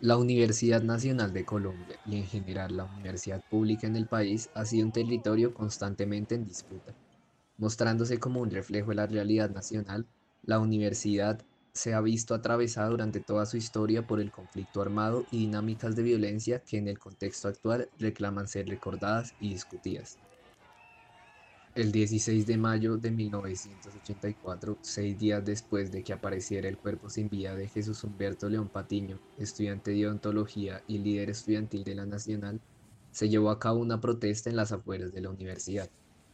La Universidad Nacional de Colombia y en general la universidad pública en el país ha sido un territorio constantemente en disputa. Mostrándose como un reflejo de la realidad nacional, la universidad se ha visto atravesada durante toda su historia por el conflicto armado y dinámicas de violencia que en el contexto actual reclaman ser recordadas y discutidas. El 16 de mayo de 1984, seis días después de que apareciera el cuerpo sin vida de Jesús Humberto León Patiño, estudiante de odontología y líder estudiantil de la Nacional, se llevó a cabo una protesta en las afueras de la universidad.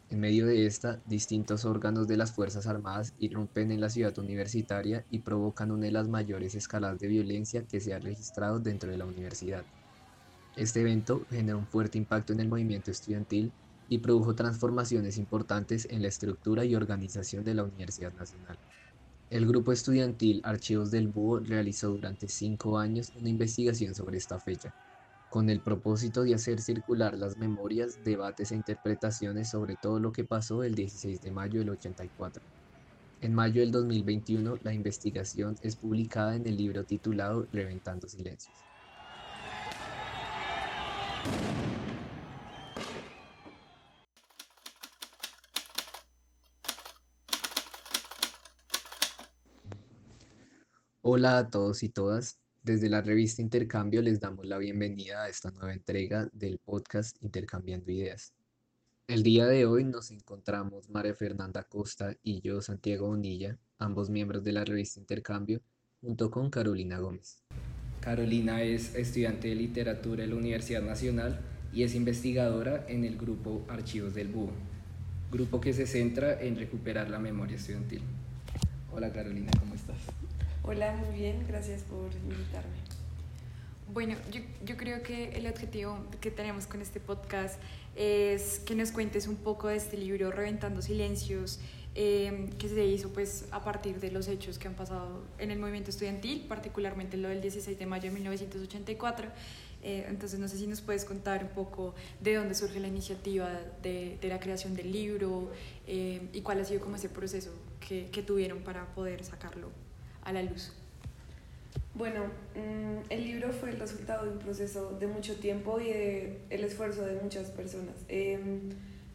En medio de esta, distintos órganos de las Fuerzas Armadas irrumpen en la ciudad universitaria y provocan una de las mayores escalas de violencia que se ha registrado dentro de la universidad. Este evento generó un fuerte impacto en el movimiento estudiantil y produjo transformaciones importantes en la estructura y organización de la Universidad Nacional. El grupo estudiantil Archivos del Búho realizó durante cinco años una investigación sobre esta fecha, con el propósito de hacer circular las memorias, debates e interpretaciones sobre todo lo que pasó el 16 de mayo del 84. En mayo del 2021, la investigación es publicada en el libro titulado Reventando Silencios. Hola a todos y todas. Desde la revista Intercambio les damos la bienvenida a esta nueva entrega del podcast Intercambiando Ideas. El día de hoy nos encontramos María Fernanda Costa y yo, Santiago Bonilla, ambos miembros de la revista Intercambio, junto con Carolina Gómez. Carolina es estudiante de literatura en la Universidad Nacional y es investigadora en el grupo Archivos del Búho, grupo que se centra en recuperar la memoria estudiantil. Hola Carolina, ¿cómo estás? Hola, muy bien, gracias por invitarme. Bueno, yo, yo, creo que el objetivo que tenemos con este podcast es que nos cuentes un poco de este libro, Reventando Silencios, eh, que se hizo pues a partir de los hechos que han pasado en el movimiento estudiantil, particularmente lo del 16 de mayo de 1984. Eh, entonces, no sé si nos puedes contar un poco de dónde surge la iniciativa de, de la creación del libro eh, y cuál ha sido como ese proceso que, que tuvieron para poder sacarlo a la luz? Bueno, mm, el libro fue el resultado de un proceso de mucho tiempo y de el esfuerzo de muchas personas. Em,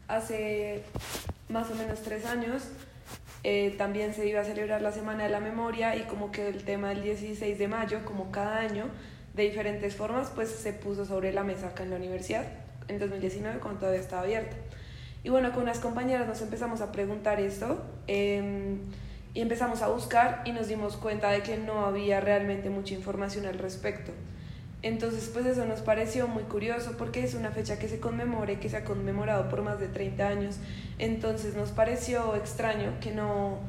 hace más o menos tres años eh, también se iba a celebrar la Semana de la Memoria y como que el tema del 16 de mayo, como cada año, de diferentes formas, pues se puso sobre la mesa acá en la universidad en 2019 cuando todavía estaba abierta. Y bueno, con unas compañeras nos empezamos a preguntar esto. Eh, y empezamos a buscar y nos dimos cuenta de que no había realmente mucha información al respecto. Entonces, pues eso nos pareció muy curioso porque es una fecha que se conmemora que se ha conmemorado por más de 30 años. Entonces nos pareció extraño que no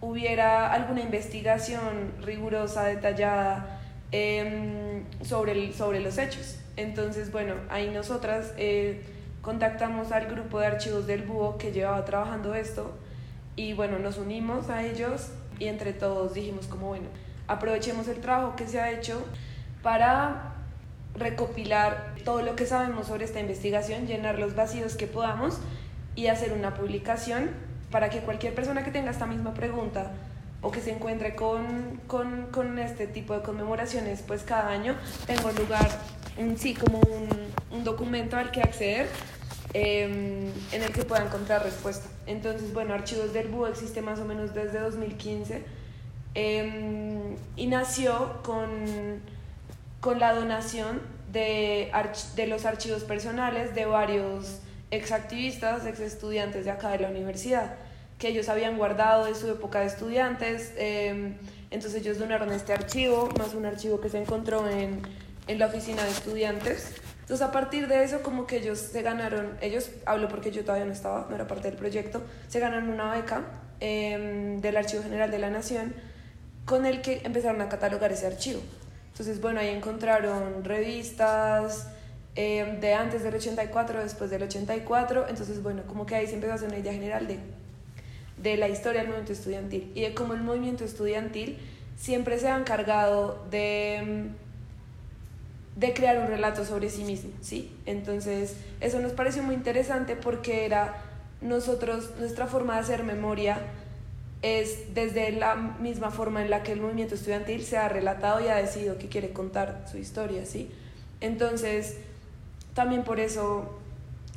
hubiera alguna investigación rigurosa, detallada em, sobre, el, sobre los hechos. Entonces, bueno, ahí nosotras eh, contactamos al grupo de archivos del Búho que llevaba trabajando esto y bueno, nos unimos a ellos y entre todos dijimos como, bueno, aprovechemos el trabajo que se ha hecho para recopilar todo lo que sabemos sobre esta investigación, llenar los vacíos que podamos y hacer una publicación para que cualquier persona que tenga esta misma pregunta o que se encuentre con, con, con este tipo de conmemoraciones, pues cada año tenga lugar, un, sí, como un, un documento al que acceder Em, en el que pueda encontrar respuesta. Entonces, bueno, Archivos del Búho existe más o menos desde 2015 em, y nació con, con la donación de, de los archivos personales de varios exactivistas, ex estudiantes de acá de la universidad, que ellos habían guardado de su época de estudiantes. Em, entonces ellos donaron este archivo, más un archivo que se encontró en, en la oficina de estudiantes. Entonces a partir de eso como que ellos se ganaron, ellos, hablo porque yo todavía no estaba, no era parte del proyecto, se ganaron una beca em, del Archivo General de la Nación con el que empezaron a catalogar ese archivo. Entonces bueno, ahí encontraron revistas em, de antes del 84, después del 84, entonces bueno, como que ahí se empezó a hacer una idea general de, de la historia del movimiento estudiantil y de cómo el movimiento estudiantil siempre se ha encargado de em, de crear un relato sobre sí mismo, ¿sí? Entonces, eso nos pareció muy interesante porque era nosotros, nuestra forma de hacer memoria es desde la misma forma en la que el movimiento estudiantil se ha relatado y ha decidido que quiere contar su historia, ¿sí? Entonces, también por eso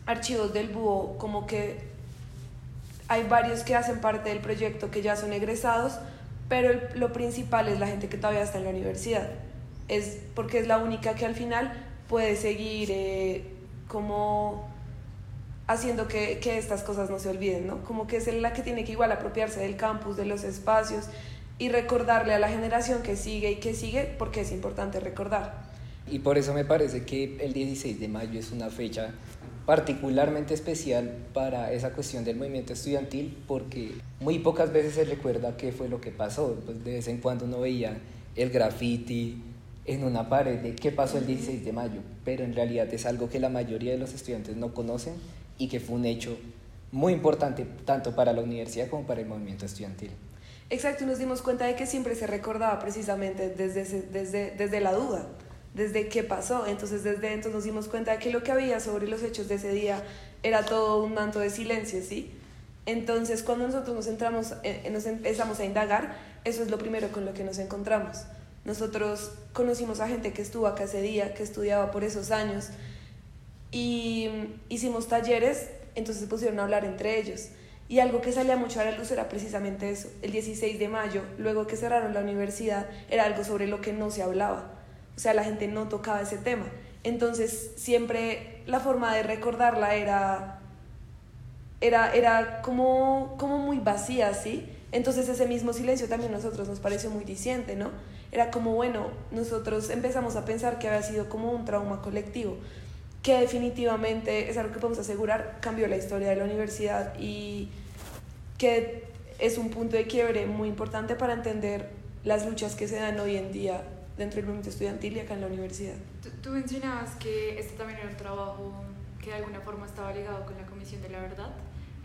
Archivos del Búho, como que hay varios que hacen parte del proyecto que ya son egresados, pero lo principal es la gente que todavía está en la universidad. Es porque es la única que al final puede seguir eh, como haciendo que, que, estas cosas no se olviden, ¿no? Como que es la que tiene que igual apropiarse del campus, de los espacios y recordarle a la generación que sigue y que sigue, porque es importante recordar. Y por eso me parece que el 16 de mayo es una fecha particularmente especial para esa cuestión del movimiento estudiantil, porque muy pocas veces se recuerda qué fue lo que pasó. Pues de vez en cuando uno veía el graffiti en una pared de qué pasó el 16 de mayo, pero en realidad es algo que la mayoría de los estudiantes no conocen y que fue un hecho muy importante tanto para la universidad como para el movimiento estudiantil. Exacto, nos dimos cuenta de que siempre se recordaba precisamente desde, desde, desde la duda, desde qué pasó. Entonces, desde entonces nos dimos cuenta de que lo que había sobre los hechos de ese día era todo un manto de silencio, ¿sí? Entonces, cuando nosotros nos, entramos, eh, nos empezamos a indagar, eso es lo primero con lo que nos encontramos. Nosotros conocimos a gente que estuvo acá ese día, que estudiaba por esos años, y hicimos talleres, entonces se pusieron a hablar entre ellos. Y algo que salía mucho a la luz era precisamente eso. El 16 de mayo, luego que cerraron la universidad, era algo sobre lo que no se hablaba. O sea, la gente no tocaba ese tema. Entonces, siempre la forma de recordarla era, era, era como, como muy vacía, ¿sí? Entonces, ese mismo silencio también a nosotros nos pareció muy diciente, ¿no? Era como, bueno, nosotros empezamos a pensar que había sido como un trauma colectivo que definitivamente es algo que podemos asegurar, cambió la historia de la universidad y que es un punto de quiebre muy importante para entender las luchas que se dan hoy en día dentro del movimiento estudiantil y acá en la universidad. Tú, mencionabas que este también era un trabajo que de alguna forma estaba ligado con la Comisión de la Verdad.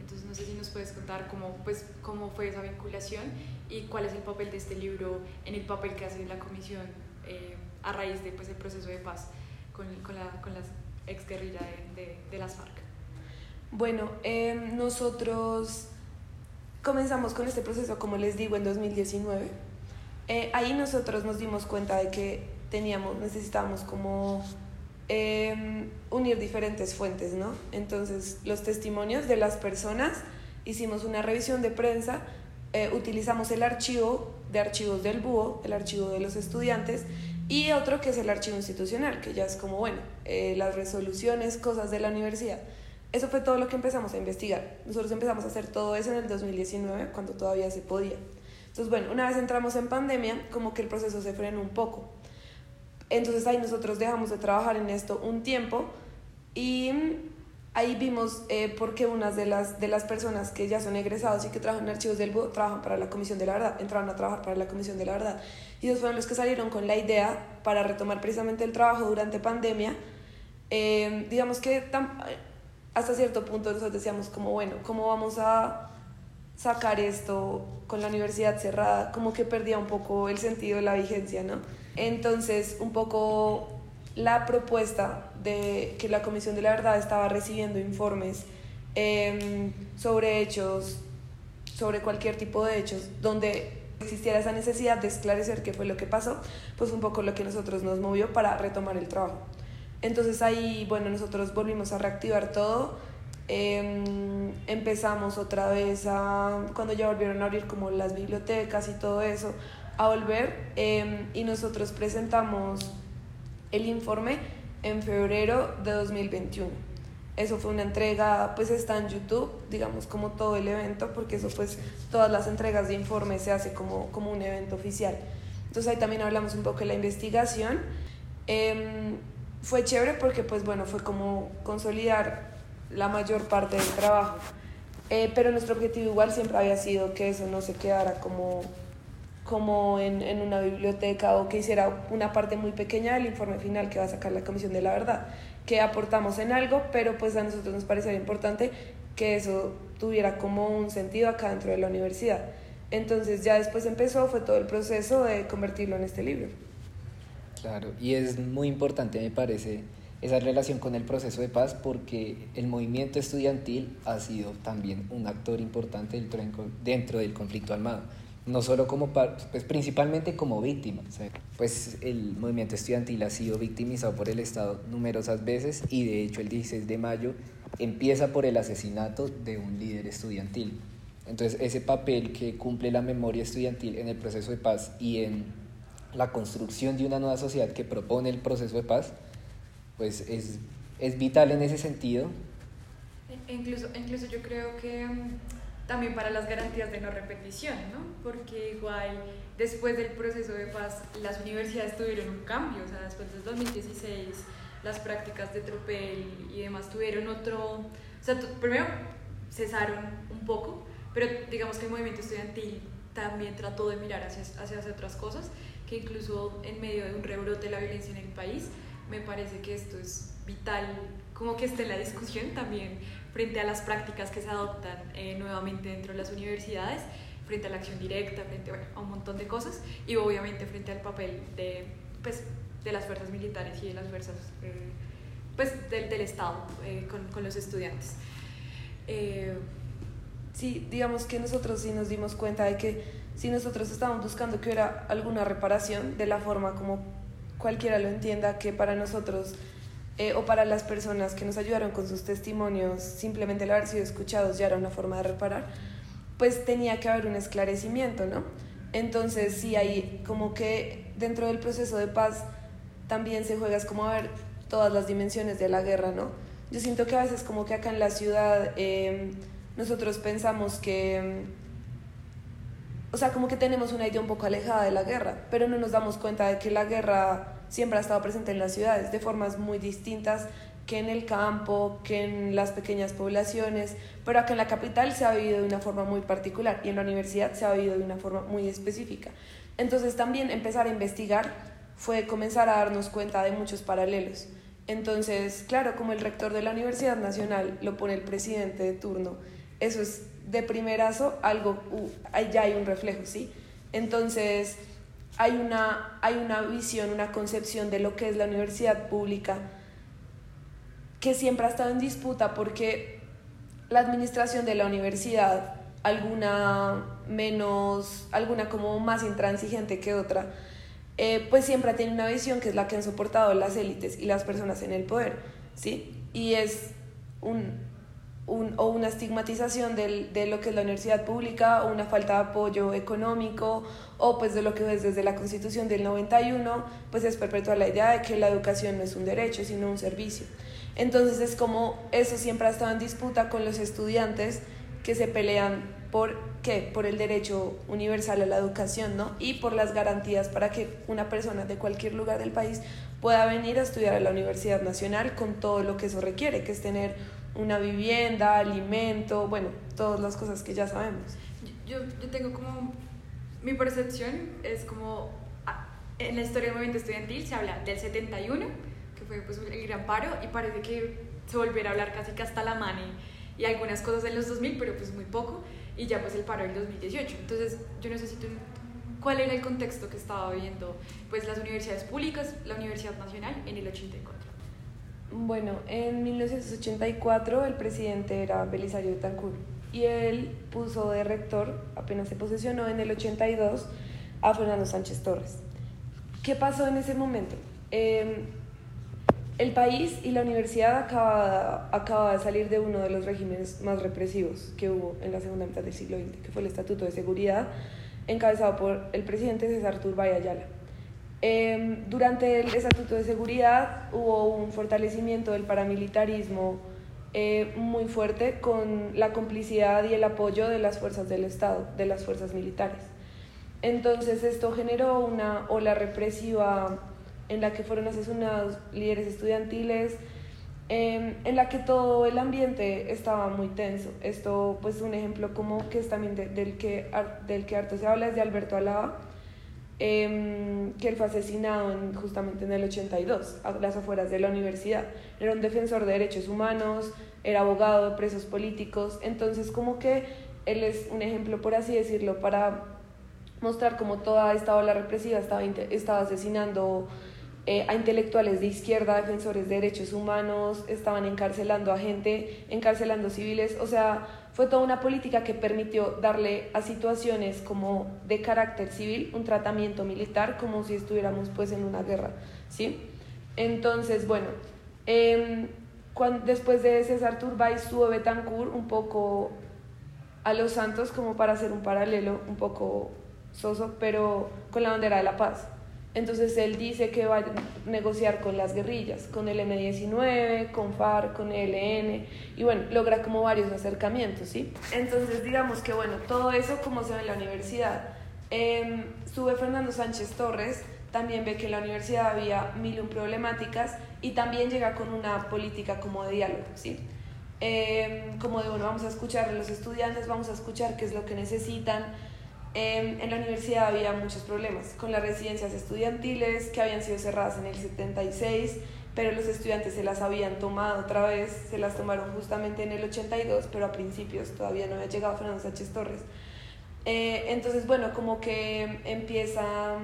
Entonces, no sé si nos puedes contar cómo, pues, cómo fue esa vinculación y cuál es el papel de este libro en el papel que hace la Comisión eh, a raíz de, pues, el proceso de paz con, con, la, con las ex guerrilla de, de, las FARC? Bueno, em, nosotros comenzamos con este proceso, como les digo, en 2019. Eh, ahí nosotros nos dimos cuenta de que teníamos, necesitábamos como em, unir diferentes fuentes, ¿no? Entonces, los testimonios de las personas, hicimos una revisión de prensa, eh, utilizamos el archivo de archivos del búho, el archivo de los estudiantes, y otro que es el archivo institucional, que ya es como, bueno, eh, las resoluciones, cosas de la universidad. Eso fue todo lo que empezamos a investigar. Nosotros empezamos a hacer todo eso en el 2019, cuando todavía se podía. Entonces, bueno, una vez entramos en pandemia, como que el proceso se frenó un poco. Entonces ahí nosotros dejamos de trabajar en esto un tiempo y ahí vimos eh, por qué unas de las, de las personas que ya son egresados y que trabajan en archivos del BUO trabajan para la Comisión de la Verdad, entraron a trabajar para la Comisión de la Verdad. Y ellos fueron los que salieron con la idea para retomar precisamente el trabajo durante pandemia. Eh, digamos que hasta cierto punto nosotros decíamos como, bueno, ¿cómo vamos a sacar esto con la universidad cerrada? Como que perdía un poco el sentido, la vigencia, ¿no? Entonces, un poco la propuesta de que la Comisión de la Verdad estaba recibiendo informes em, sobre hechos, sobre cualquier tipo de hechos, donde existiera esa necesidad de esclarecer qué fue lo que pasó, pues un poco lo que nosotros nos movió para retomar el trabajo. Entonces ahí, bueno, nosotros volvimos a reactivar todo, em, empezamos otra vez a, cuando ya volvieron a abrir como las bibliotecas y todo eso, a volver em, y nosotros presentamos el informe en febrero de 2021 eso fue una entrega, pues está en YouTube, digamos, como todo el evento, porque eso pues todas las entregas de informes se hace como, como un evento oficial. Entonces ahí también hablamos un poco de la investigación. Em, fue chévere porque pues bueno, fue como consolidar la mayor parte del trabajo. Eh, pero nuestro objetivo igual siempre había sido que eso no se quedara como, como en, en, una biblioteca o que hiciera una parte muy pequeña del informe final que va a sacar la Comisión de la Verdad, que aportamos en algo, pero pues a nosotros nos parecía importante que eso tuviera como un sentido acá dentro de la universidad. Entonces ya después empezó, fue todo el proceso de convertirlo en este libro. Claro, y es muy importante, me parece, esa relación con el proceso de paz porque el movimiento estudiantil ha sido también un actor importante dentro del conflicto armado no solo como, pues principalmente como víctima. Pues el movimiento estudiantil ha sido victimizado por el Estado numerosas veces y de hecho el 16 de mayo empieza por el asesinato de un líder estudiantil. Entonces ese papel que cumple la memoria estudiantil en el proceso de paz y en la construcción de una nueva sociedad que propone el proceso de paz, pues es, es vital en ese sentido. E incluso, incluso yo creo que mm, también para las garantías de no repetición, ¿no? Porque igual después del proceso de paz las universidades tuvieron un cambio, o sea, después del 2016 las prácticas de tropel y demás tuvieron otro, o sea, primero cesaron un poco, pero digamos que el movimiento estudiantil también trató de mirar hacia, hacia, otras cosas, que incluso en medio de un rebrote de la violencia en el país, me parece que esto es vital, como que esté la discusión también frente a las prácticas que se adoptan eh, nuevamente dentro de las universidades, frente a la acción directa, frente a un montón de cosas y obviamente frente al papel de, pues, de las fuerzas militares y de las fuerzas eh, pues, del, del Estado eh, con, con, los estudiantes. sí, digamos que nosotros sí nos dimos cuenta de que si nosotros estábamos buscando que hubiera alguna reparación de la forma como cualquiera lo entienda, que para nosotros eh, o para las personas que nos ayudaron con sus testimonios, simplemente el haber sido escuchados ya era una forma de reparar, pues tenía que haber un esclarecimiento, ¿no? Entonces sí, hay como que dentro del proceso de paz también se juega, es como a ver todas las dimensiones de la guerra, ¿no? Yo siento que a veces como que acá en la ciudad em, nosotros pensamos que, o sea, como que tenemos una idea un poco alejada de la guerra, pero no nos damos cuenta de que la guerra siempre ha estado presente en las ciudades de formas muy distintas que en el campo, que en las pequeñas poblaciones, pero acá en la capital se ha vivido de una forma muy particular y en la universidad se ha vivido de una forma muy específica. Entonces también empezar a investigar fue comenzar a darnos cuenta de muchos paralelos. Entonces, claro, como el rector de la Universidad Nacional lo pone el presidente de turno, eso es de primerazo algo, uh, ya hay un reflejo, ¿sí? Entonces, hay una, hay una visión, una concepción de lo que es la universidad pública que siempre ha estado en disputa porque la administración de la universidad, alguna menos, alguna como más intransigente que otra, eh, pues siempre tiene una visión que es la que han soportado las élites y las personas en el poder, ¿sí? Y es un, o una estigmatización de lo que es la universidad pública o una falta de apoyo económico o pues de lo que es desde la constitución del 91 pues es perpetuar la idea de que la educación no es un derecho sino un servicio. Entonces es como eso siempre ha estado en disputa con los estudiantes que se pelean por qué por el derecho universal a la educación no y por las garantías para que una persona de cualquier lugar del país pueda venir a estudiar a la Universidad Nacional con todo lo que eso requiere que es tener una vivienda, alimento, bueno, todas las cosas que ya sabemos. Yo, yo tengo como, mi percepción es como, ah, en la historia del movimiento estudiantil se habla del 71, que fue pues, el gran paro, y parece que se volviera a hablar casi que hasta la mani y algunas cosas en los 2000, pero pues muy poco, y ya pues el paro del 2018. Entonces, yo necesito cuál era el contexto que estaba viviendo pues las universidades públicas, la Universidad Nacional en el 84. Bueno, en 1984 el presidente era Belisario Betancourt y él puso de rector, apenas se posesionó en el 82, a Fernando Sánchez Torres. ¿Qué pasó en ese momento? Em, el país y la universidad acaba, acaba de salir de uno de los regímenes más represivos que hubo en la segunda mitad del siglo XX, que fue el Estatuto de Seguridad, encabezado por el presidente César Turbay Ayala. Em, durante el Estatuto de Seguridad hubo un fortalecimiento del paramilitarismo eh, muy fuerte con la complicidad y el apoyo de las fuerzas del Estado, de las fuerzas militares. Entonces esto generó una ola represiva en la que fueron asesinados líderes estudiantiles, em, en la que todo el ambiente estaba muy tenso. Esto, pues un ejemplo como que es también del, que, del que harto se habla es de Alberto Alaba, Em, que él fue asesinado justamente en el 82, a las afueras de la universidad. Era un defensor de derechos humanos, era abogado de presos políticos, entonces como que él es un ejemplo, por así decirlo, para mostrar cómo toda esta ola represiva estaba, estaba asesinando eh, a intelectuales de izquierda, defensores de derechos humanos, estaban encarcelando a gente, encarcelando civiles, o sea, fue toda una política que permitió darle a situaciones como de carácter civil un tratamiento militar como si estuviéramos pues en una guerra, ¿sí? Entonces, bueno, em, después de César Turbay sube Betancourt un poco a Los Santos como para hacer un paralelo un poco soso, pero con la bandera de la paz. Entonces él dice que va a negociar con las guerrillas, con el M-19, con FARC, con el ELN, y bueno, logra como varios acercamientos, ¿sí? Entonces digamos que bueno, todo eso como se ve en la universidad. Eh, sube Fernando Sánchez Torres, también ve que en la universidad había mil un problemáticas y también llega con una política como de diálogo, ¿sí? Em, como de, bueno, vamos a escuchar a los estudiantes, vamos a escuchar qué es lo que necesitan, Em, en la universidad había muchos problemas con las residencias estudiantiles que habían sido cerradas en el 76, pero los estudiantes se las habían tomado otra vez, se las tomaron justamente en el 82, pero a principios todavía no había llegado Fernando Sánchez Torres. Eh, entonces, bueno, como que empieza,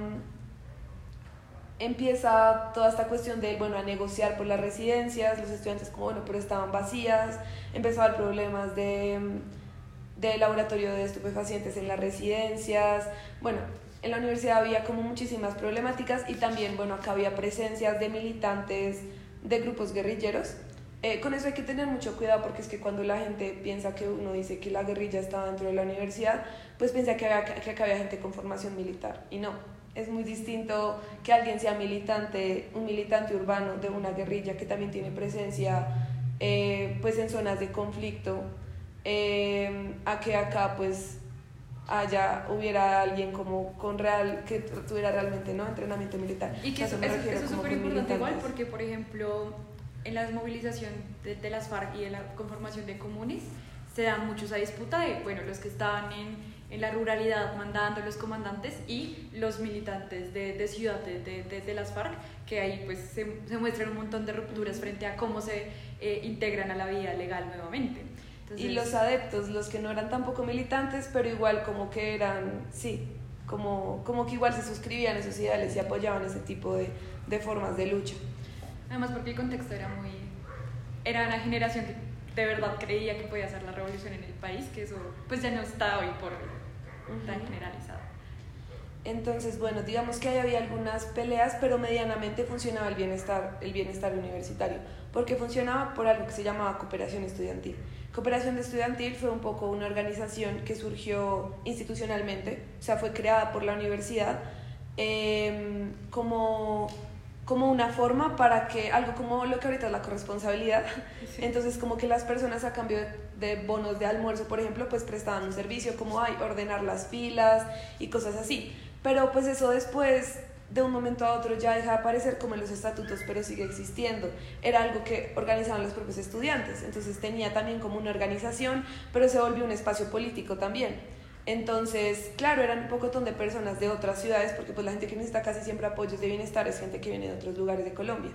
empieza toda esta cuestión de, bueno, a negociar por las residencias, los estudiantes como, bueno, pero estaban vacías, empezó a haber problemas de de laboratorio de estupefacientes en las residencias. Bueno, en la universidad había como muchísimas problemáticas y también, bueno, acá había presencias de militantes de grupos guerrilleros. Eh, con eso hay que tener mucho cuidado porque es que cuando la gente piensa que uno dice que la guerrilla estaba dentro de la universidad, pues piensa que, había, que acá había gente con formación militar y no. Es muy distinto que alguien sea militante, un militante urbano de una guerrilla que también tiene presencia eh, pues en zonas de conflicto eh, a que acá pues haya, hubiera alguien como con real, que tuviera realmente ¿no? entrenamiento militar. Y que eso, es súper importante igual porque, por ejemplo, en la desmovilización de, de, las FARC y en la conformación de comunes, se da mucho esa disputa de, bueno, los que estaban en, en la ruralidad mandando los comandantes y los militantes de, de ciudad de, de, las FARC, que ahí pues se, se, muestran un montón de rupturas frente a cómo se eh, integran a la vida legal nuevamente y los adeptos, los que no eran tampoco militantes, pero igual como que eran, sí, como, como que igual se suscribían a esos ideales y apoyaban ese tipo de, de formas de lucha. Además porque el contexto era muy... Era una generación que de verdad creía que podía hacer la revolución en el país, que eso pues ya no está hoy por tan generalizado. Entonces, bueno, digamos que ahí había algunas peleas, pero medianamente funcionaba el bienestar, el bienestar universitario, porque funcionaba por algo que se llamaba cooperación estudiantil. Cooperación Estudiantil fue un poco una organización que surgió institucionalmente, o sea, fue creada por la universidad em, como, como una forma para que, algo como lo que ahorita es la corresponsabilidad, entonces como que las personas a cambio de, bonos de almuerzo, por ejemplo, pues prestaban un servicio como hay, ordenar las filas y cosas así. Pero pues eso después de un momento a otro ya deja de aparecer como en los estatutos, pero sigue existiendo. Era algo que organizaban los propios estudiantes, entonces tenía también como una organización, pero se volvió un espacio político también. Entonces, claro, eran un poco de personas de otras ciudades, porque pues la gente que necesita casi siempre apoyos de bienestar es gente que viene de otros lugares de Colombia.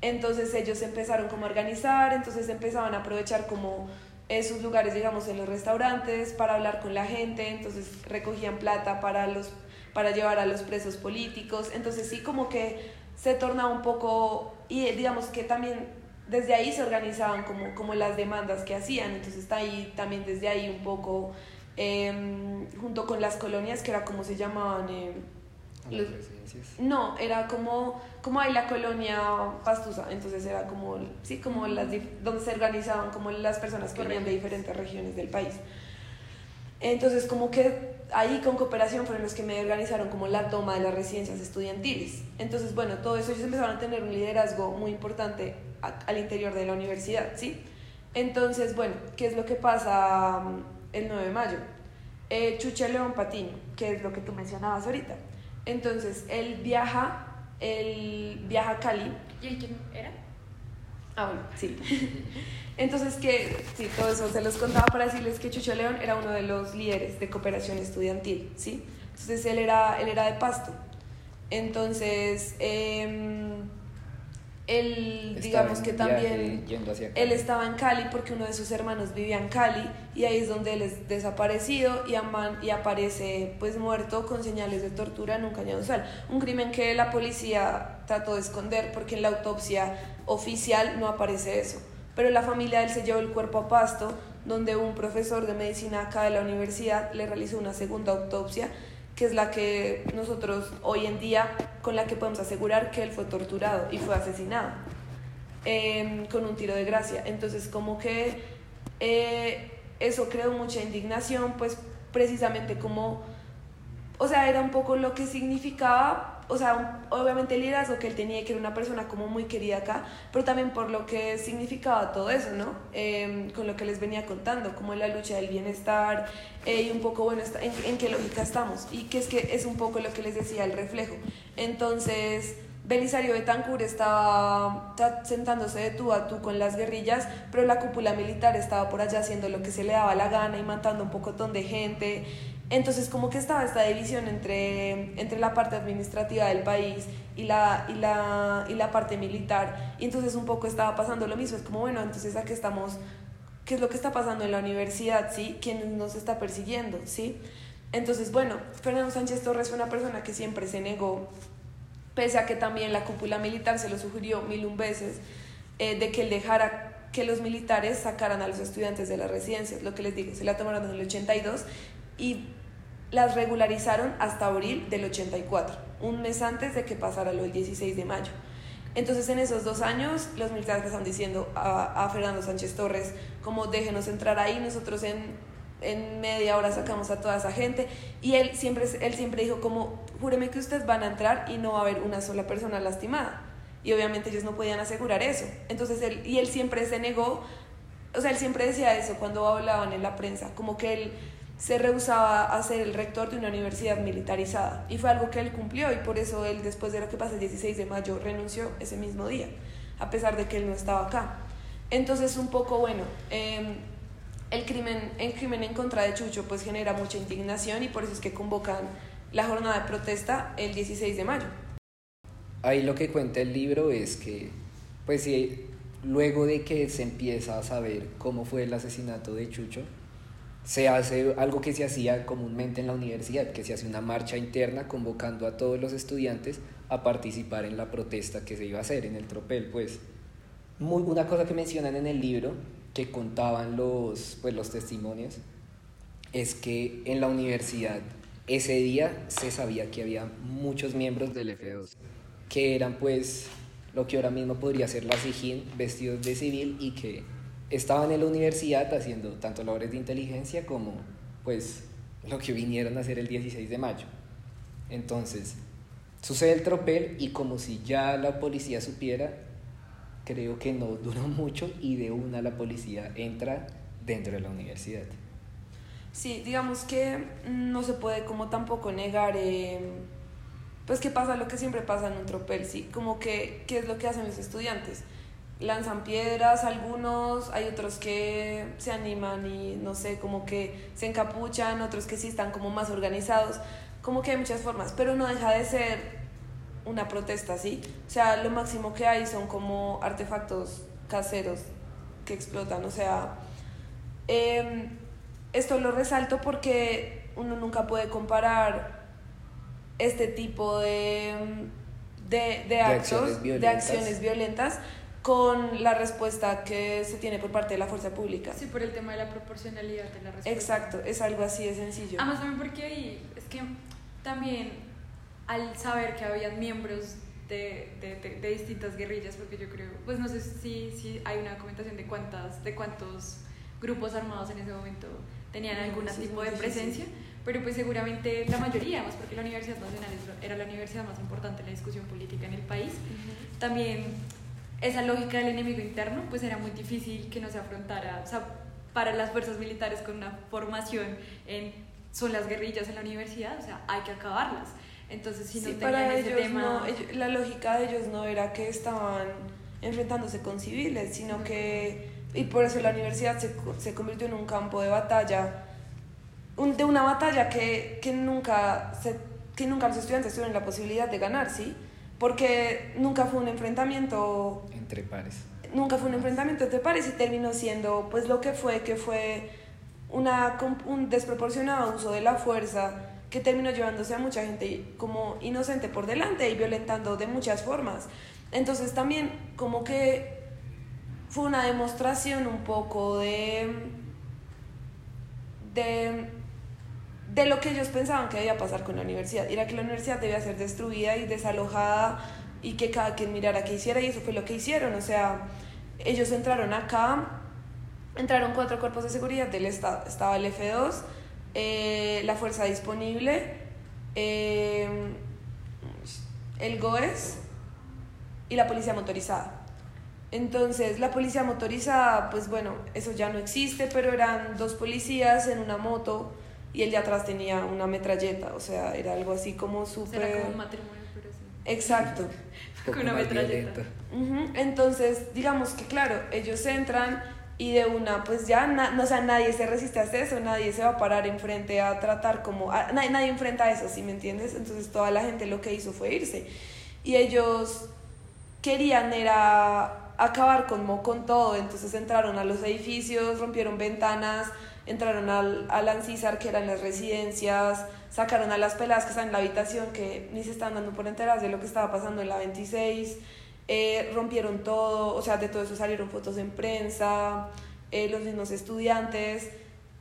Entonces ellos empezaron como a organizar, entonces empezaban a aprovechar como esos lugares, digamos, en los restaurantes para hablar con la gente, entonces recogían plata para los para llevar a los presos políticos. Entonces sí como que se torna un poco, y digamos que también desde ahí se organizaban como, como las demandas que hacían, entonces está ahí también desde ahí un poco, em, junto con las colonias, que era como se llamaban... Eh, no, era como, como hay la colonia pastusa, entonces era como, sí, como las, donde se organizaban como las personas que venían de diferentes regiones del país. Entonces, como que ahí con cooperación fueron los que me organizaron como la toma de las residencias estudiantiles. Entonces, bueno, todo eso ellos empezaron a tener un liderazgo muy importante al interior de la universidad, ¿sí? Entonces, bueno, ¿qué es lo que pasa mm, el 9 de mayo? Eh, Chucha León Patiño, que es lo que tú mencionabas ahorita. Entonces, él viaja, él viaja a Cali. ¿Y quién era? Ah, bueno, sí. Entonces, que sí, todo eso se los contaba para decirles que Chucho León era uno de los líderes de cooperación estudiantil, ¿sí? Entonces, él era, él era de Pasto. Entonces, em, él, Estaba digamos que también, él estaba en Cali porque uno de sus hermanos vivía en Cali y ahí es donde él es desaparecido y, aman- y aparece pues muerto con señales de tortura en un cañón sal. Un crimen que la policía trató de esconder porque en la autopsia oficial no aparece eso. Pero la familia de él se llevó el cuerpo a Pasto, donde un profesor de medicina acá de la universidad le realizó una segunda autopsia que es la que nosotros hoy en día, con la que podemos asegurar que él fue torturado y fue asesinado eh, con un tiro de gracia. Entonces, como que eh, eso creó mucha indignación, pues precisamente como, o sea, era un poco lo que significaba, o sea, obviamente el liderazgo que él tenía, que era una persona como muy querida acá, pero también por lo que significaba todo eso, ¿no? Eh, con lo que les venía contando, como la lucha del bienestar eh, y un poco, bueno, en, en qué lógica estamos, y que es que es un poco lo que les decía el reflejo. Entonces, Belisario Betancourt estaba ta- sentándose de tú a tú con las guerrillas, pero la cúpula militar estaba por allá haciendo lo que se le daba la gana y matando un pocotón de gente. Entonces como que estaba esta división entre, entre la parte administrativa del país y la, y, la, y la parte militar. Y entonces un poco estaba pasando lo mismo. Es como, bueno, entonces a qué estamos, qué es lo que está pasando en la universidad, ¿sí? ¿Quién nos está persiguiendo, ¿sí? Entonces, bueno, Fernando Sánchez Torres fue una persona que siempre se negó pese a que también la cúpula militar se lo sugirió mil un veces, eh, de que él dejara que los militares sacaran a los estudiantes de las residencias, lo que les digo, se la tomaron en el 82 y las regularizaron hasta abril del 84, un mes antes de que pasara lo del 16 de mayo. Entonces en esos dos años los militares le están diciendo a, a Fernando Sánchez Torres como déjenos entrar ahí, nosotros en, en media hora sacamos a toda esa gente. Y él siempre, él siempre dijo como júreme que ustedes van a entrar y no va a haber una sola persona lastimada y obviamente ellos no podían asegurar eso. Entonces él, y él siempre se negó o sea él siempre decía eso cuando hablaban en la prensa como que él se rehusaba a ser el rector de una universidad militarizada y fue algo que él cumplió y por eso él después de lo que pasa el 16 de mayo renunció ese mismo día a pesar de que él no estaba acá entonces un poco bueno eh, el crimen, el crimen en contra de Chucho pues genera mucha indignación y por eso es que convocan la jornada de protesta el 16 de mayo. Ahí lo que cuenta el libro es que, pues sí, luego de que se empieza a saber cómo fue el asesinato de Chucho, se hace algo que se hacía comúnmente en la universidad, que se hace una marcha interna convocando a todos los estudiantes a participar en la protesta que se iba a hacer en el tropel, pues. Muy, una cosa que mencionan en el libro, que contaban los, pues, los testimonios, es que en la universidad ese día se sabía que había muchos miembros de del F2. que eran pues lo que ahora mismo podría ser la SIGIN vestidos de civil y que estaban en la universidad haciendo tanto labores de inteligencia como pues lo que vinieron a hacer el 16 de mayo. Entonces, sucede el tropel y como si ya la policía supiera, creo que no duró mucho y de una la policía entra dentro de la universidad. Sí, digamos que no se puede como tampoco negar, eh, pues que pasa lo que siempre pasa en un tropel, sí, como que, ¿qué es lo que hacen los estudiantes? Lanzan piedras algunos, hay otros que se animan y no sé, como que se encapuchan, otros que sí están como más organizados, como que hay muchas formas, pero no deja de ser una protesta, ¿sí? O sea, lo máximo que hay son como artefactos caseros que explotan, o sea, em, esto lo resalto porque uno nunca puede comparar este tipo de, de, de actos, acciones de acciones violentas con la respuesta que se tiene por parte de la fuerza pública. Sí, por el tema de la proporcionalidad de la respuesta. Exacto, es algo así de sencillo. Además también porque ahí, es que también al saber que habían miembros de, de, de- de distintas guerrillas, porque yo creo, pues no sé si, si hay una documentación de cuántas, de cuántos grupos armados en ese momento tenían algún es tipo de presencia, pero pues seguramente la mayoría, más porque la Universidad Nacional era la universidad más importante en la discusión política en el país, Ujú. también esa lógica del enemigo interno, pues era muy difícil que no se afrontara, o sea, para las fuerzas militares con una formación en son las guerrillas en la universidad, o sea, hay que acabarlas. Entonces, si no Sí, tenían para ese ellos tema, no, ellos- la lógica de ellos no era que estaban enfrentándose con civiles, sino que, y por eso la universidad se, se convirtió en un campo de batalla, un- de una batalla que, que, nunca se, que nunca los estudiantes tuvieron la posibilidad de ganar, ¿sí? Porque nunca fue un enfrentamiento entre pares. Nunca fue un enfrentamiento entre pares y terminó siendo pues lo que fue, que fue una, un desproporcionado uso de la fuerza que terminó llevándose a mucha gente como inocente por delante y violentando de muchas formas. Entonces también como que fue una demostración un poco de, de, de lo que ellos pensaban que debía pasar con la universidad. Era que la universidad debía ser destruida y desalojada y que cada quien mirara qué hiciera y eso fue lo que hicieron. O sea, ellos entraron acá, entraron cuatro cuerpos de seguridad del Estado. Estaba el F2, eh, la Fuerza Disponible, eh, el GOES y la Policía Motorizada. Entonces, la policía motorizada, pues bueno, eso ya no existe, pero eran dos policías en una moto y el de atrás tenía una metralleta, o sea, era algo así como súper... Era como un matrimonio, pero sí. Exacto. Con una metralleta. Entonces, digamos que claro, ellos entran y de una, pues ya, no, o sea, nadie se resiste a eso, nadie se va a parar enfrente a tratar como, nadie, nadie enfrenta a eso, ¿sí me entiendes? Entonces toda la gente lo que hizo fue irse. Y ellos querían era acabar con, con todo, entonces entraron a los edificios, rompieron ventanas, entraron al, al Ancísar, que eran las residencias, sacaron a las peladas que están en la habitación, que ni se están dando por enteras de lo que estaba pasando en la 26, eh, rompieron todo, o sea, de todo eso salieron fotos en prensa, eh, los mismos estudiantes,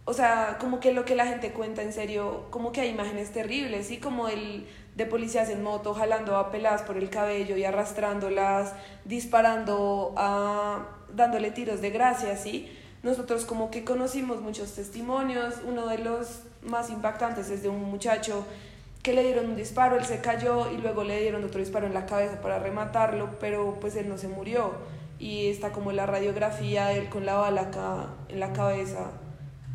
o sea, como que lo que la gente cuenta en serio, como que hay imágenes terribles, ¿sí? Como el de policías en moto jalando a peladas por el cabello y arrastrándolas, disparando, a, dándole tiros de gracia, ¿sí? Nosotros como que conocimos muchos testimonios, uno de los más impactantes es de un muchacho que le dieron un disparo, él se cayó y luego le dieron otro disparo en la cabeza para rematarlo, pero pues él no se murió. Y está como la radiografía, él con la bala acá en la cabeza,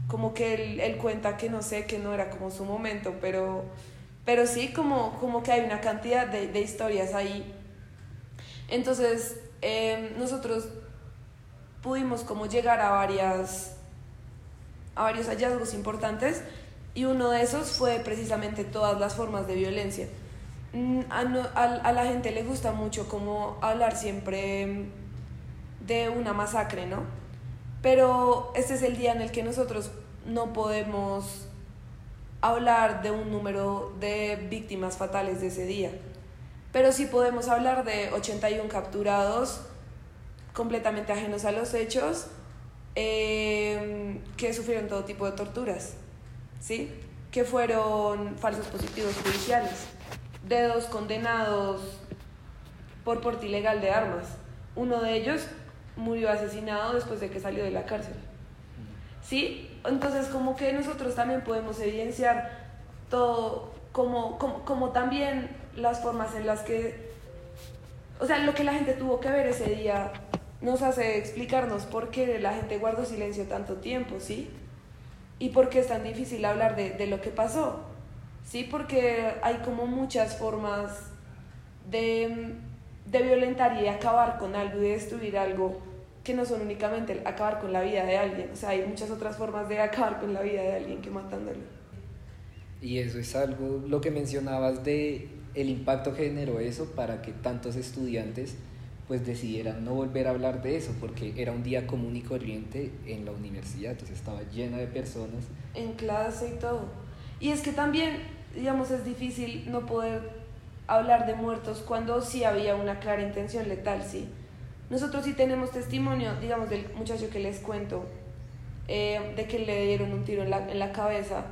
como que él, él cuenta que no sé, que no era como su momento, pero pero sí como, como que hay una cantidad de, de historias ahí. Entonces, em, nosotros pudimos como llegar a, varias, a varios hallazgos importantes y uno de esos fue precisamente todas las formas de violencia. Mm, a, a, la gente le gusta mucho como hablar siempre de una masacre, ¿no? Pero este es el día en el que nosotros no podemos hablar de un número de víctimas fatales de ese día, pero sí podemos hablar de 81 capturados completamente ajenos a los hechos em, que sufrieron todo tipo de torturas, ¿sí? que fueron falsos positivos judiciales, de dos condenados por porte ilegal de armas. Uno de ellos murió asesinado después de que salió de la cárcel. ¿Sí? Entonces, como que nosotros también podemos evidenciar todo, como, como, como también las formas en las que, o sea, lo que la gente tuvo que ver ese día nos hace explicarnos por qué la gente guardó silencio tanto tiempo, ¿sí? Y por qué es tan difícil hablar de, de lo que pasó, ¿sí? Porque hay como muchas formas de, de violentar y acabar con algo y de destruir algo que no son únicamente acabar con la vida de alguien, o sea, hay muchas otras formas de acabar con la vida de alguien que matándolo. Y eso es algo, lo que mencionabas de el impacto generó eso para que tantos estudiantes pues decidieran no volver a hablar de eso, porque era un día común y corriente en la universidad, entonces estaba llena de personas. En clase y todo. Y es que también, digamos, es difícil no poder hablar de muertos cuando sí había una clara intención letal, sí. Nosotros sí tenemos testimonio, digamos, del muchacho que les cuento, eh, de que le dieron un tiro en la, en la cabeza.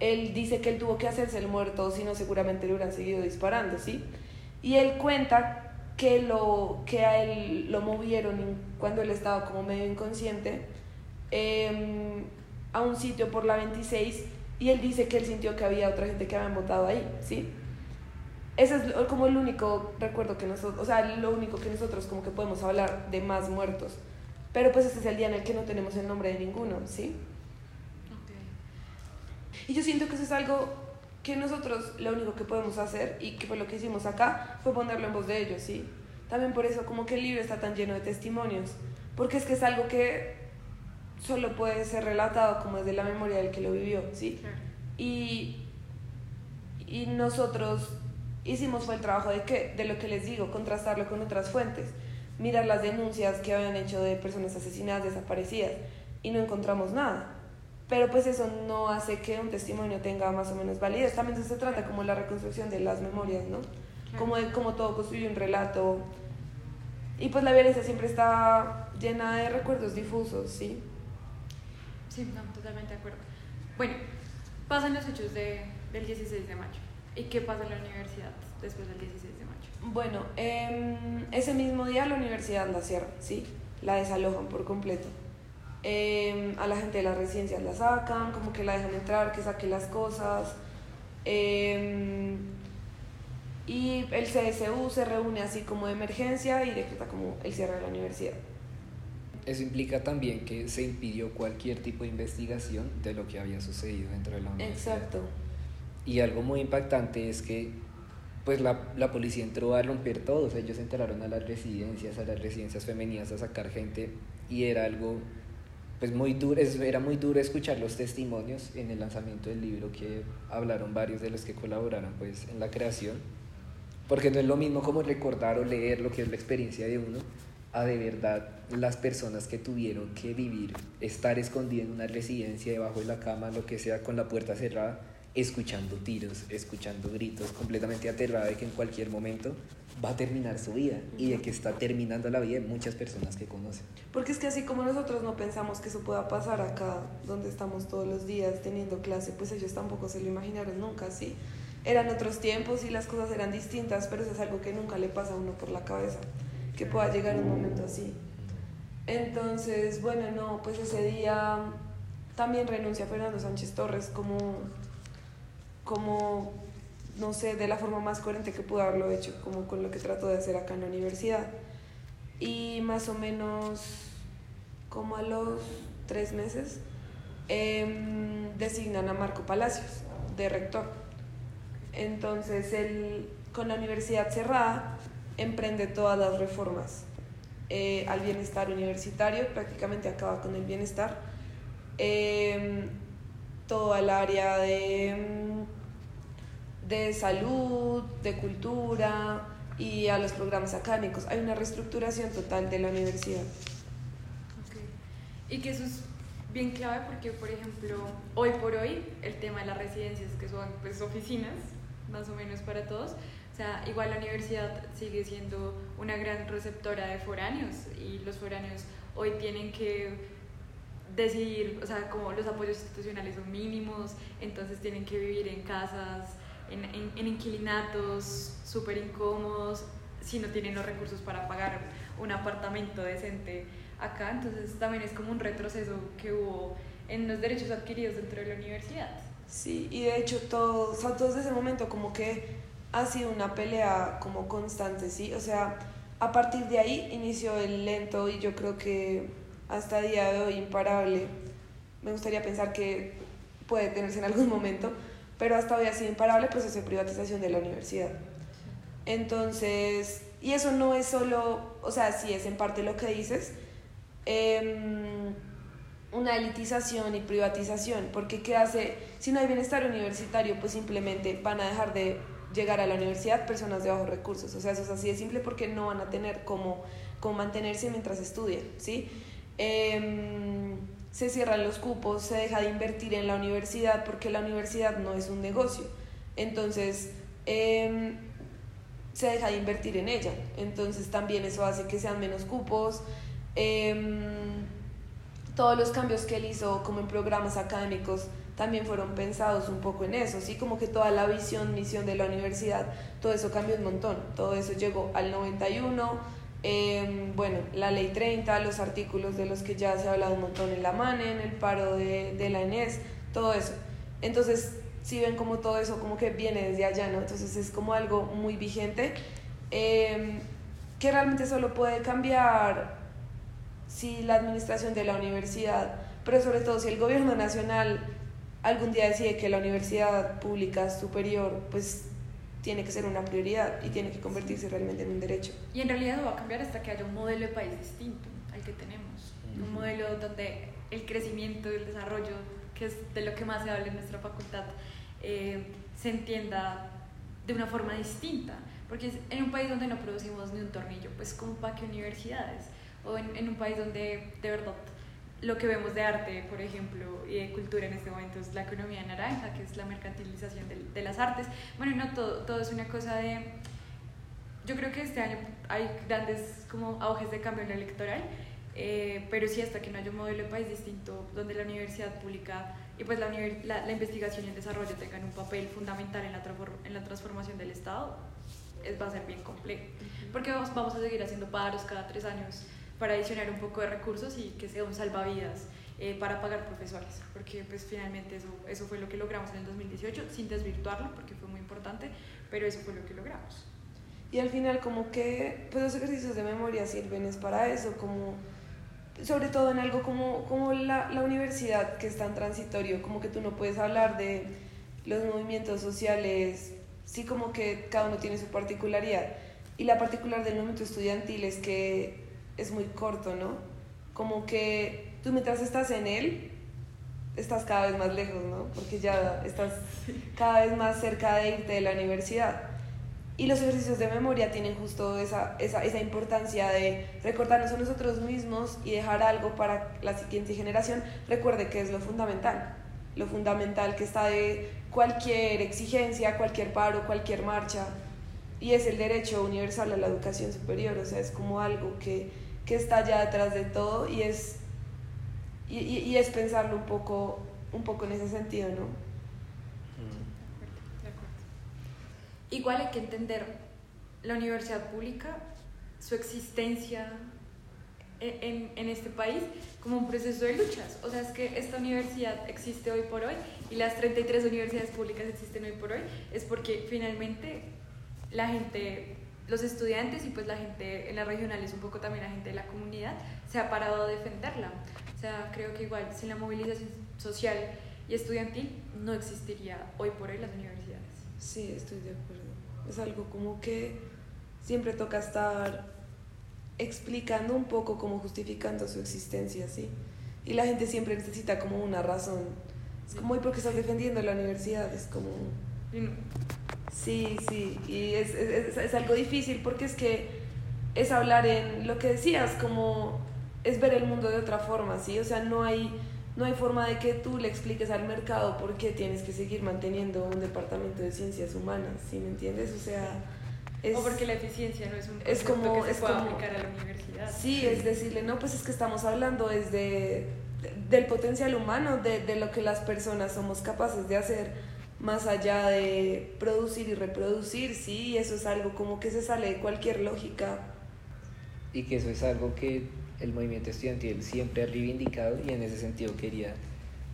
Él dice que él tuvo que hacerse el muerto, si no seguramente le hubieran seguido disparando, ¿sí? Y él cuenta que, lo, que a él lo movieron cuando él estaba como medio inconsciente em, a un sitio por la 26 y él dice que él sintió que había otra gente que habían votado ahí, ¿sí? ese es como el único recuerdo que nosotros, o sea, lo único que nosotros como que podemos hablar de más muertos. Pero pues este es el día en el que no tenemos el nombre de ninguno, ¿sí? Y yo siento que eso es algo que nosotros lo único que podemos hacer y que fue lo que hicimos acá fue ponerlo en voz de ellos, ¿sí? También por eso como que el libro está tan lleno de testimonios, porque es que es algo que solo puede ser relatado como desde la memoria del que lo vivió, ¿sí? Y, y nosotros hicimos fue el trabajo de, que, de lo que les digo, contrastarlo con otras fuentes, mirar las denuncias que habían hecho de personas asesinadas, desaparecidas, y no encontramos nada. Pero pues eso no hace que un testimonio tenga más o menos validez. También se trata como la reconstrucción de las memorias, ¿no? Como, de, como todo construye un relato. Y pues la violencia siempre está llena de recuerdos difusos, ¿sí? Sí, no, totalmente de acuerdo. Bueno, pasan los hechos de, del 16 de mayo. ¿Y qué pasa en la universidad después del 16 de mayo? Bueno, eh, ese mismo día la universidad la cierra, ¿sí? La desalojan por completo. Em, a la gente de las residencias la sacan, como que la dejan entrar, que saque las cosas. Em, y el CSU se reúne así como de emergencia y decreta como el cierre de la universidad. Eso implica también que se impidió cualquier tipo de investigación de lo que había sucedido dentro de la universidad. Exacto. Y algo muy impactante es que pues la, la policía entró a romper todo, o sea, ellos entraron a las residencias, a las residencias femeninas a sacar gente y era algo pues muy duro, era muy duro escuchar los testimonios en el lanzamiento del libro que hablaron varios de los que colaboraron pues en la creación, porque no es lo mismo como recordar o leer lo que es la experiencia de uno, a de verdad las personas que tuvieron que vivir, estar escondidas en una residencia debajo de la cama, lo que sea, con la puerta cerrada, escuchando tiros, escuchando gritos, completamente aterrada de que en cualquier momento va a terminar su vida y de que está terminando la vida de muchas personas que conocen. Porque es que así como nosotros no pensamos que eso pueda pasar acá, donde estamos todos los días teniendo clase, pues ellos tampoco se lo imaginaron nunca, ¿sí? Eran otros tiempos y las cosas eran distintas, pero eso es algo que nunca le pasa a uno por la cabeza, que pueda llegar un momento así. Entonces, bueno, no, pues ese día también renuncia Fernando Sánchez Torres como, como no sé, de la forma más coherente que pudo haberlo hecho, como con lo que trato de hacer acá en la universidad. Y más o menos como a los tres meses em, designan a Marco Palacios de rector. Entonces él, con la universidad cerrada, emprende todas las reformas eh, al bienestar universitario, prácticamente acaba con el bienestar. Eh, todo el área de de salud, de cultura y a los programas académicos. Hay una reestructuración total de la universidad. Y que eso es bien clave porque, por ejemplo, hoy por hoy el tema de las residencias, que son pues oficinas, más o menos para todos, o sea, igual la universidad sigue siendo una gran receptora de foráneos y los foráneos hoy tienen que decidir, o sea, como los apoyos institucionales son mínimos, entonces tienen que vivir en casas en, en, inquilinatos súper incómodos, si no tienen los recursos para pagar un apartamento decente acá. Entonces también es como un retroceso que hubo en los derechos adquiridos dentro de la universidad. Sí, y de hecho todo, o sea, todo ese momento como que ha sido una pelea como constante, ¿sí? O sea, a partir de ahí inició el lento y yo creo que hasta día de hoy imparable. Me gustaría pensar que puede tenerse en algún momento, pero hasta hoy ha sido imparable el proceso de privatización de la universidad. Entonces, y eso no es solo, o sea, sí es en parte lo que dices, em, una elitización y privatización, porque ¿qué hace? Si no hay bienestar universitario, pues simplemente van a dejar de llegar a la universidad personas de bajos recursos, o sea, eso es así de simple porque no van a tener cómo, cómo mantenerse mientras estudian, ¿sí? Eh, se cierran los cupos, se deja de invertir en la universidad porque la universidad no es un negocio. Entonces, em, se deja de invertir en ella. Entonces, también eso hace que sean menos cupos. Em, todos los cambios que él hizo como en programas académicos también fueron pensados un poco en eso, ¿sí? Como que toda la visión, misión de la universidad, todo eso cambió un montón. Todo eso llegó al 91 Em, bueno, la ley 30, los artículos de los que ya se ha hablado un montón en la MANE, en el paro de, de la ENES, todo eso. Entonces, si ven como todo eso como que viene desde allá, ¿no? Entonces es como algo muy vigente em, que realmente solo puede cambiar si la administración de la universidad, pero sobre todo si el gobierno nacional algún día decide que la universidad pública superior pues tiene que ser una prioridad y tiene que convertirse realmente en un derecho. Y en realidad va a cambiar hasta que haya un modelo de país distinto al que tenemos. Un modelo donde el crecimiento y el desarrollo, que es de lo que más se habla en nuestra facultad, eh, se entienda de una forma distinta, porque en un país donde no producimos ni un tornillo, pues como para qué universidades, o en, en un país donde de verdad lo que vemos de arte, por ejemplo, y de cultura en este momento es la economía naranja, que es la mercantilización de, de las artes. Bueno, no, todo, todo es una cosa de... Yo creo que este año hay grandes como auges de cambio en lo electoral, eh, pero sí hasta que no haya un modelo de país distinto donde la universidad pública y pues la, la, la investigación y el desarrollo tengan un papel fundamental en la, en la transformación del Estado, es, va a ser bien complejo. Porque vamos, vamos a seguir haciendo paros cada tres años para adicionar un poco de recursos y que sea un salvavidas eh, para pagar profesores, porque pues finalmente eso, eso fue lo que logramos en el 2018, sin desvirtuarlo, porque fue muy importante, pero eso fue lo que logramos. Y al final como que pues los ejercicios de memoria sirven es para eso, como sobre todo en algo como, como la, la universidad que es tan transitorio, como que tú no puedes hablar de los movimientos sociales, sí como que cada uno tiene su particularidad. Y la particular del movimiento estudiantil es que es muy corto, ¿no? Como que tú mientras estás en él, estás cada vez más lejos, ¿no? Porque ya estás cada vez más cerca de irte de la universidad. Y los ejercicios de memoria tienen justo esa, esa, esa, importancia de recordarnos a nosotros mismos y dejar algo para la siguiente generación. Recuerde que es lo fundamental, lo fundamental que está de cualquier exigencia, cualquier paro, cualquier marcha, y es el derecho universal a la educación superior, o sea, es como algo que que está allá detrás de todo y es, y, y, es pensarlo un poco, un poco en ese sentido, ¿no? Igual hay que entender la universidad pública, su existencia e, en, en, este país como un proceso de luchas. O sea, es que esta universidad existe hoy por hoy y las 33 universidades públicas existen hoy por hoy, es porque finalmente la gente los estudiantes y pues la gente en la regionales, un poco también la gente de la comunidad, se ha parado a defenderla. O sea, creo que igual sin la movilización social y estudiantil no existiría hoy por hoy las universidades. Sí, estoy de acuerdo. Es algo como que siempre toca estar explicando un poco, como justificando su existencia, ¿sí? Y la gente siempre necesita como una razón. Es como, ¿y por qué estás defendiendo la universidad? Es como... Sí, sí, y es, es, es, algo difícil porque es que es hablar en lo que decías, como es ver el mundo de otra forma, ¿sí? O sea, no hay, no hay forma de que tú le expliques al mercado por qué tienes que seguir manteniendo un departamento de ciencias humanas, ¿sí me entiendes? O sea... Es, o porque la eficiencia no es un es como, que se es pueda como, aplicar a la universidad. Sí, es decirle, no, pues es que estamos hablando es de, del potencial humano, de, de lo que las personas somos capaces de hacer más allá de producir y reproducir, sí, eso es algo como que se sale de cualquier lógica. Y que eso es algo que el movimiento estudiantil siempre ha reivindicado y en ese sentido quería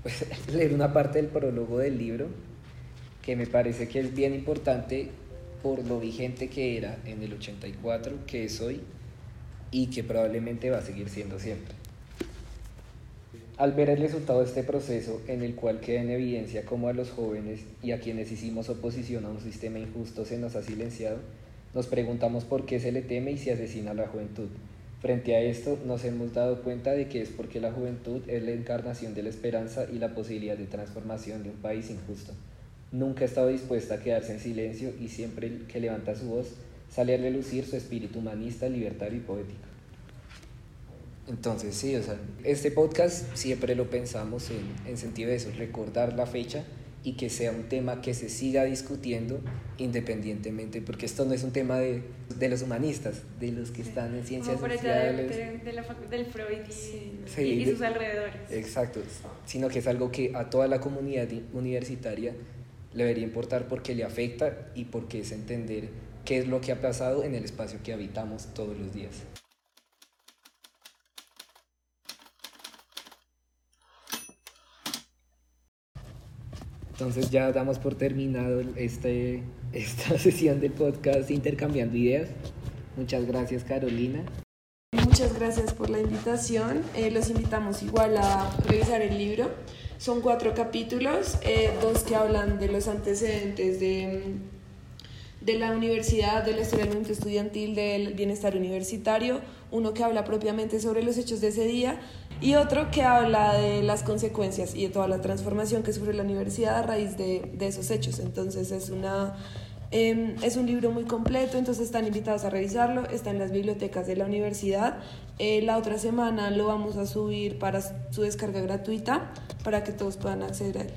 pues, leer una parte del prólogo del libro que me parece que es bien importante por lo vigente que era en el 84, que es hoy y que probablemente va a seguir siendo siempre. Al ver el resultado de este proceso, en el cual queda en evidencia cómo a los jóvenes y a quienes hicimos oposición a un sistema injusto se nos ha silenciado, nos preguntamos por qué se le teme y se asesina a la juventud. Frente a esto, nos hemos dado cuenta de que es porque la juventud es la encarnación de la esperanza y la posibilidad de transformación de un país injusto. Nunca ha estado dispuesta a quedarse en silencio y siempre que levanta su voz, sale a relucir su espíritu humanista, libertario y poético. Entonces, sí, o sea, este podcast siempre lo pensamos en, en sentido de eso, recordar la fecha y que sea un tema que se siga discutiendo independientemente, porque esto no es un tema de, de los humanistas, de los que están en ciencias Como sociales. De, de, la, del Freud y, y, sus alrededores. Exacto, sino que es algo que a toda la comunidad universitaria le debería importar porque le afecta y porque es entender qué es lo que ha pasado en el espacio que habitamos todos los días. Entonces ya damos por terminado este, esta sesión del podcast Intercambiando Ideas. Muchas gracias Carolina. Muchas gracias por la invitación. Eh, los invitamos igual a revisar el libro. Son cuatro capítulos, eh, dos que hablan de los antecedentes de, de la universidad, del estudiamiento estudiantil, del bienestar universitario, uno que habla propiamente sobre los hechos de ese día y otro que habla de las consecuencias y de toda la transformación que sufre la universidad a raíz de, de esos hechos. Entonces es una Em, es un libro muy completo, entonces están invitados a revisarlo, está en las bibliotecas de la universidad. Eh, la otra semana lo vamos a subir para su descarga gratuita para que todos puedan acceder a él.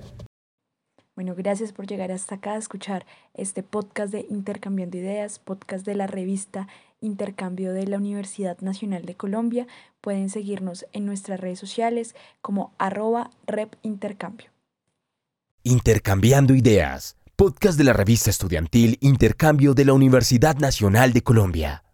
Bueno, gracias por llegar hasta acá a escuchar este podcast de Intercambiando Ideas, podcast de la revista Intercambio de la Universidad Nacional de Colombia. Pueden seguirnos en nuestras redes sociales como arroba repintercambio. Intercambiando Ideas podcast de la revista estudiantil Intercambio de la Universidad Nacional de Colombia.